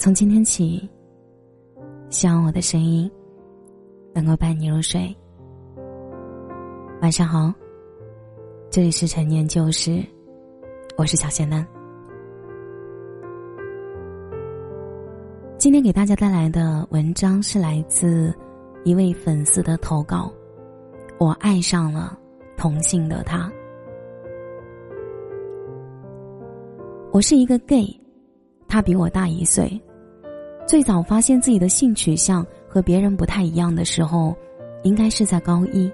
从今天起，希望我的声音能够伴你入睡。晚上好，这里是陈年旧事，我是小仙丹。今天给大家带来的文章是来自一位粉丝的投稿，我爱上了同性的他。我是一个 gay，他比我大一岁。最早发现自己的性取向和别人不太一样的时候，应该是在高一。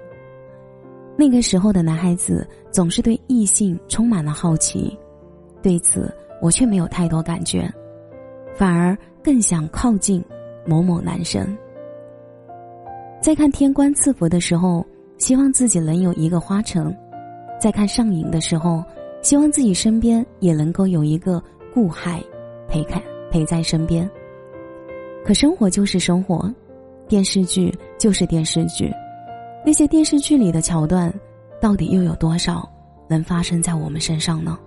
那个时候的男孩子总是对异性充满了好奇，对此我却没有太多感觉，反而更想靠近某某男生。在看《天官赐福》的时候，希望自己能有一个花城；在看《上瘾》的时候，希望自己身边也能够有一个顾海陪看陪在身边。可生活就是生活，电视剧就是电视剧，那些电视剧里的桥段，到底又有多少能发生在我们身上呢？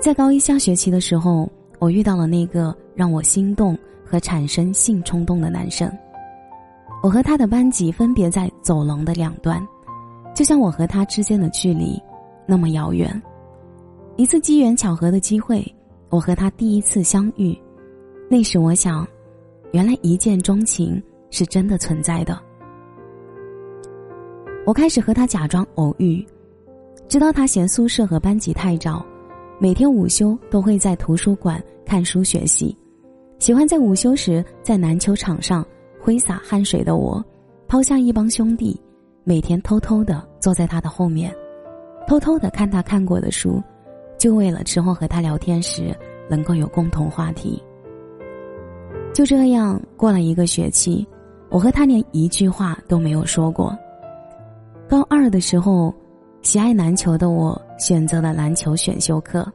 在高一下学期的时候，我遇到了那个让我心动和产生性冲动的男生。我和他的班级分别在走廊的两端，就像我和他之间的距离那么遥远。一次机缘巧合的机会，我和他第一次相遇。那时我想，原来一见钟情是真的存在的。我开始和他假装偶遇，直到他嫌宿舍和班级太吵，每天午休都会在图书馆看书学习，喜欢在午休时在篮球场上挥洒汗水的我，抛下一帮兄弟，每天偷偷的坐在他的后面，偷偷的看他看过的书，就为了之后和他聊天时能够有共同话题。就这样过了一个学期，我和他连一句话都没有说过。高二的时候，喜爱篮球的我选择了篮球选修课，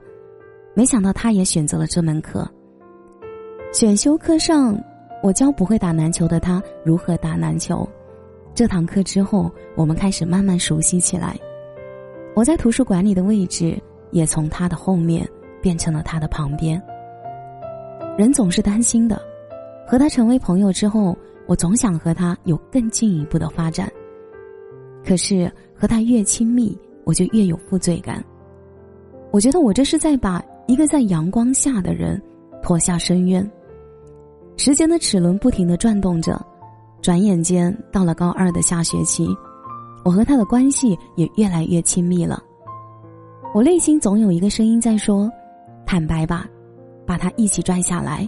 没想到他也选择了这门课。选修课上，我教不会打篮球的他如何打篮球。这堂课之后，我们开始慢慢熟悉起来。我在图书馆里的位置也从他的后面变成了他的旁边。人总是担心的。和他成为朋友之后，我总想和他有更进一步的发展。可是和他越亲密，我就越有负罪感。我觉得我这是在把一个在阳光下的人拖下深渊。时间的齿轮不停的转动着，转眼间到了高二的下学期，我和他的关系也越来越亲密了。我内心总有一个声音在说：“坦白吧，把他一起拽下来，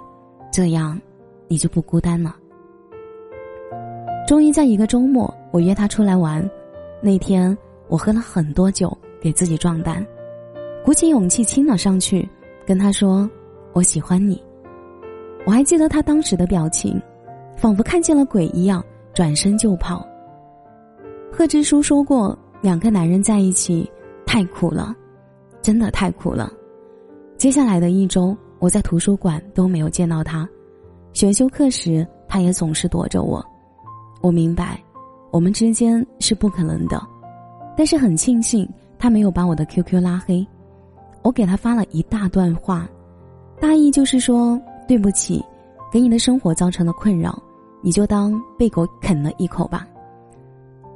这样。”你就不孤单了。终于在一个周末，我约他出来玩。那天我喝了很多酒，给自己壮胆，鼓起勇气亲了上去，跟他说：“我喜欢你。”我还记得他当时的表情，仿佛看见了鬼一样，转身就跑。贺知书说过：“两个男人在一起太苦了，真的太苦了。”接下来的一周，我在图书馆都没有见到他。选修课时，他也总是躲着我。我明白，我们之间是不可能的，但是很庆幸他没有把我的 QQ 拉黑。我给他发了一大段话，大意就是说对不起，给你的生活造成了困扰，你就当被狗啃了一口吧。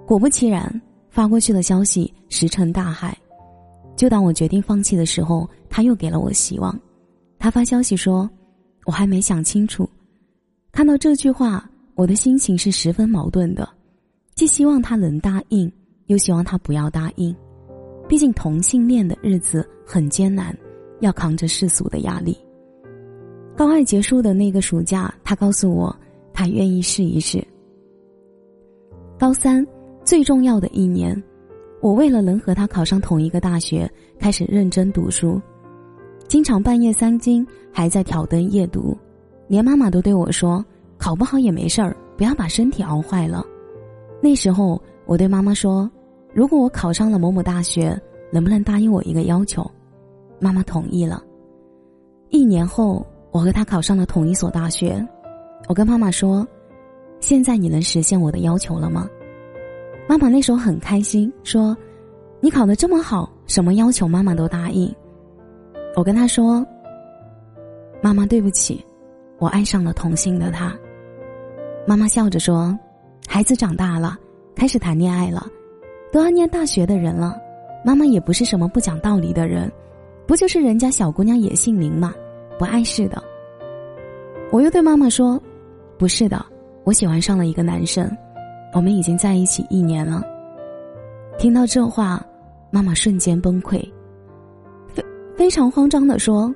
果不其然，发过去的消息石沉大海。就当我决定放弃的时候，他又给了我希望。他发消息说：“我还没想清楚。”看到这句话，我的心情是十分矛盾的，既希望他能答应，又希望他不要答应。毕竟同性恋的日子很艰难，要扛着世俗的压力。高二结束的那个暑假，他告诉我，他愿意试一试。高三最重要的一年，我为了能和他考上同一个大学，开始认真读书，经常半夜三更还在挑灯夜读。连妈妈都对我说：“考不好也没事儿，不要把身体熬坏了。”那时候我对妈妈说：“如果我考上了某某大学，能不能答应我一个要求？”妈妈同意了。一年后，我和他考上了同一所大学。我跟妈妈说：“现在你能实现我的要求了吗？”妈妈那时候很开心，说：“你考得这么好，什么要求妈妈都答应。”我跟他说：“妈妈，对不起。”我爱上了同性的他。妈妈笑着说：“孩子长大了，开始谈恋爱了，都要念大学的人了。妈妈也不是什么不讲道理的人，不就是人家小姑娘也姓林嘛，不碍事的。”我又对妈妈说：“不是的，我喜欢上了一个男生，我们已经在一起一年了。”听到这话，妈妈瞬间崩溃，非非常慌张的说：“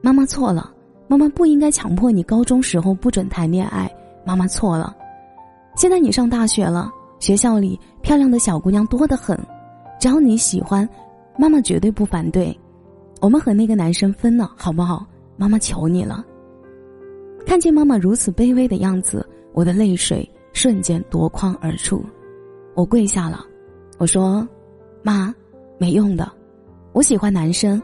妈妈错了，妈妈不应该强迫你高中时候不准谈恋爱，妈妈错了。现在你上大学了，学校里漂亮的小姑娘多得很，只要你喜欢，妈妈绝对不反对。我们和那个男生分了，好不好？妈妈求你了。”看见妈妈如此卑微的样子，我的泪水瞬间夺眶而出，我跪下了，我说：“妈，没用的，我喜欢男生，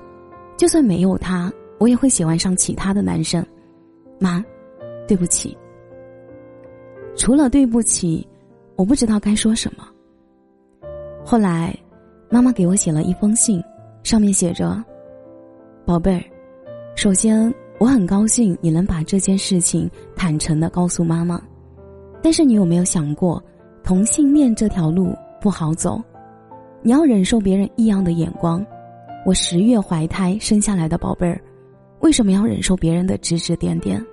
就算没有他，我也会喜欢上其他的男生。妈，对不起。除了对不起，我不知道该说什么。”后来，妈妈给我写了一封信，上面写着：“宝贝儿，首先。”我很高兴你能把这件事情坦诚的告诉妈妈，但是你有没有想过，同性恋这条路不好走，你要忍受别人异样的眼光。我十月怀胎生下来的宝贝儿，为什么要忍受别人的指指点点？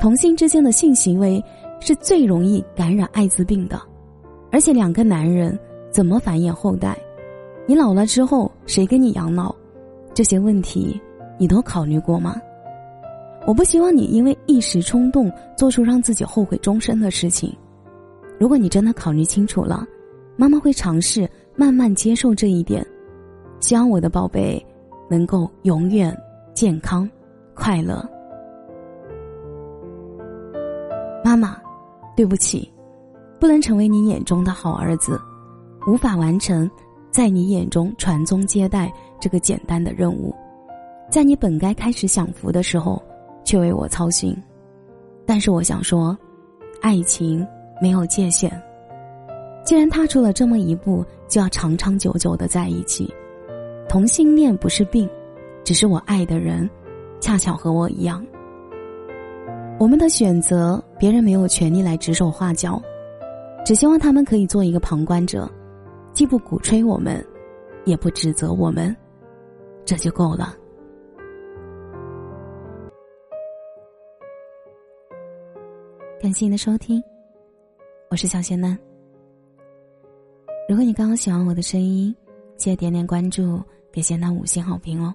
同性之间的性行为是最容易感染艾滋病的，而且两个男人怎么繁衍后代？你老了之后谁给你养老？这些问题你都考虑过吗？我不希望你因为一时冲动做出让自己后悔终身的事情。如果你真的考虑清楚了，妈妈会尝试慢慢接受这一点。希望我的宝贝能够永远健康、快乐。妈妈，对不起，不能成为你眼中的好儿子，无法完成在你眼中传宗接代这个简单的任务。在你本该开始享福的时候。却为我操心，但是我想说，爱情没有界限。既然踏出了这么一步，就要长长久久的在一起。同性恋不是病，只是我爱的人，恰巧和我一样。我们的选择，别人没有权利来指手画脚，只希望他们可以做一个旁观者，既不鼓吹我们，也不指责我们，这就够了。感谢你的收听，我是小仙嫩。如果你刚刚喜欢我的声音，记得点点关注，给仙嫩五星好评哦。